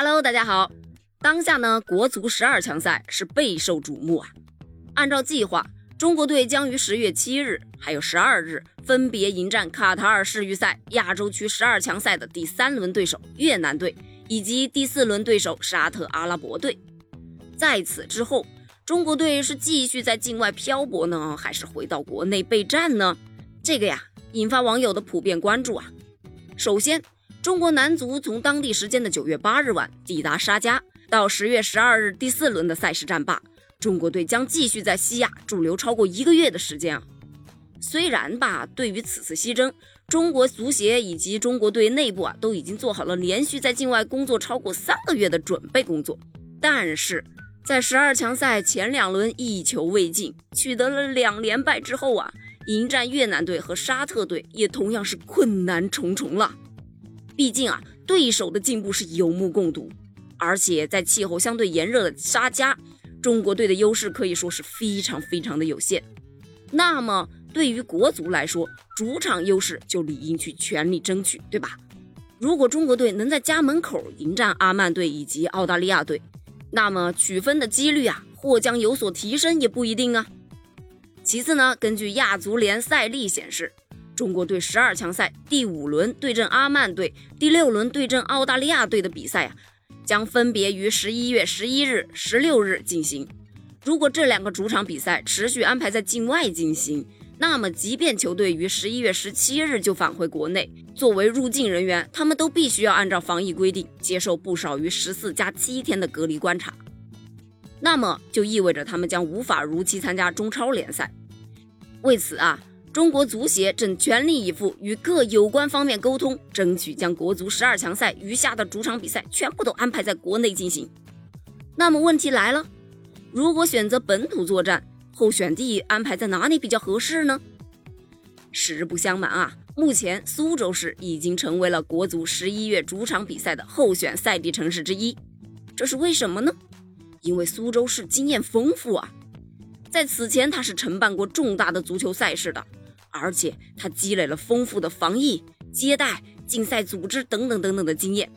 Hello，大家好。当下呢，国足十二强赛是备受瞩目啊。按照计划，中国队将于十月七日还有十二日分别迎战卡塔尔世预赛亚洲区十二强赛的第三轮对手越南队，以及第四轮对手沙特阿拉伯队。在此之后，中国队是继续在境外漂泊呢，还是回到国内备战呢？这个呀，引发网友的普遍关注啊。首先，中国男足从当地时间的九月八日晚抵达沙迦。到十月十二日第四轮的赛事战罢，中国队将继续在西亚驻留超过一个月的时间啊。虽然吧，对于此次西征，中国足协以及中国队内部啊都已经做好了连续在境外工作超过三个月的准备工作，但是在十二强赛前两轮一球未进，取得了两连败之后啊，迎战越南队和沙特队也同样是困难重重了。毕竟啊，对手的进步是有目共睹。而且在气候相对炎热的沙加，中国队的优势可以说是非常非常的有限。那么对于国足来说，主场优势就理应去全力争取，对吧？如果中国队能在家门口迎战阿曼队以及澳大利亚队，那么取分的几率啊，或将有所提升，也不一定啊。其次呢，根据亚足联赛例显示，中国队十二强赛第五轮对阵阿曼队，第六轮对阵澳大利亚队的比赛啊。将分别于十一月十一日、十六日进行。如果这两个主场比赛持续安排在境外进行，那么即便球队于十一月十七日就返回国内，作为入境人员，他们都必须要按照防疫规定接受不少于十四加七天的隔离观察。那么就意味着他们将无法如期参加中超联赛。为此啊。中国足协正全力以赴与各有关方面沟通，争取将国足十二强赛余下的主场比赛全部都安排在国内进行。那么问题来了，如果选择本土作战，候选地安排在哪里比较合适呢？实不相瞒啊，目前苏州市已经成为了国足十一月主场比赛的候选赛地城市之一。这是为什么呢？因为苏州市经验丰富啊，在此前他是承办过重大的足球赛事的。而且他积累了丰富的防疫、接待、竞赛组织等等等等的经验。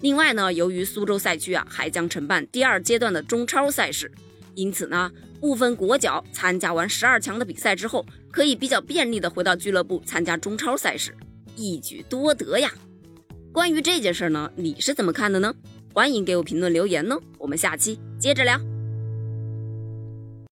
另外呢，由于苏州赛区啊还将承办第二阶段的中超赛事，因此呢，部分国脚参加完十二强的比赛之后，可以比较便利的回到俱乐部参加中超赛事，一举多得呀。关于这件事呢，你是怎么看的呢？欢迎给我评论留言呢，我们下期接着聊。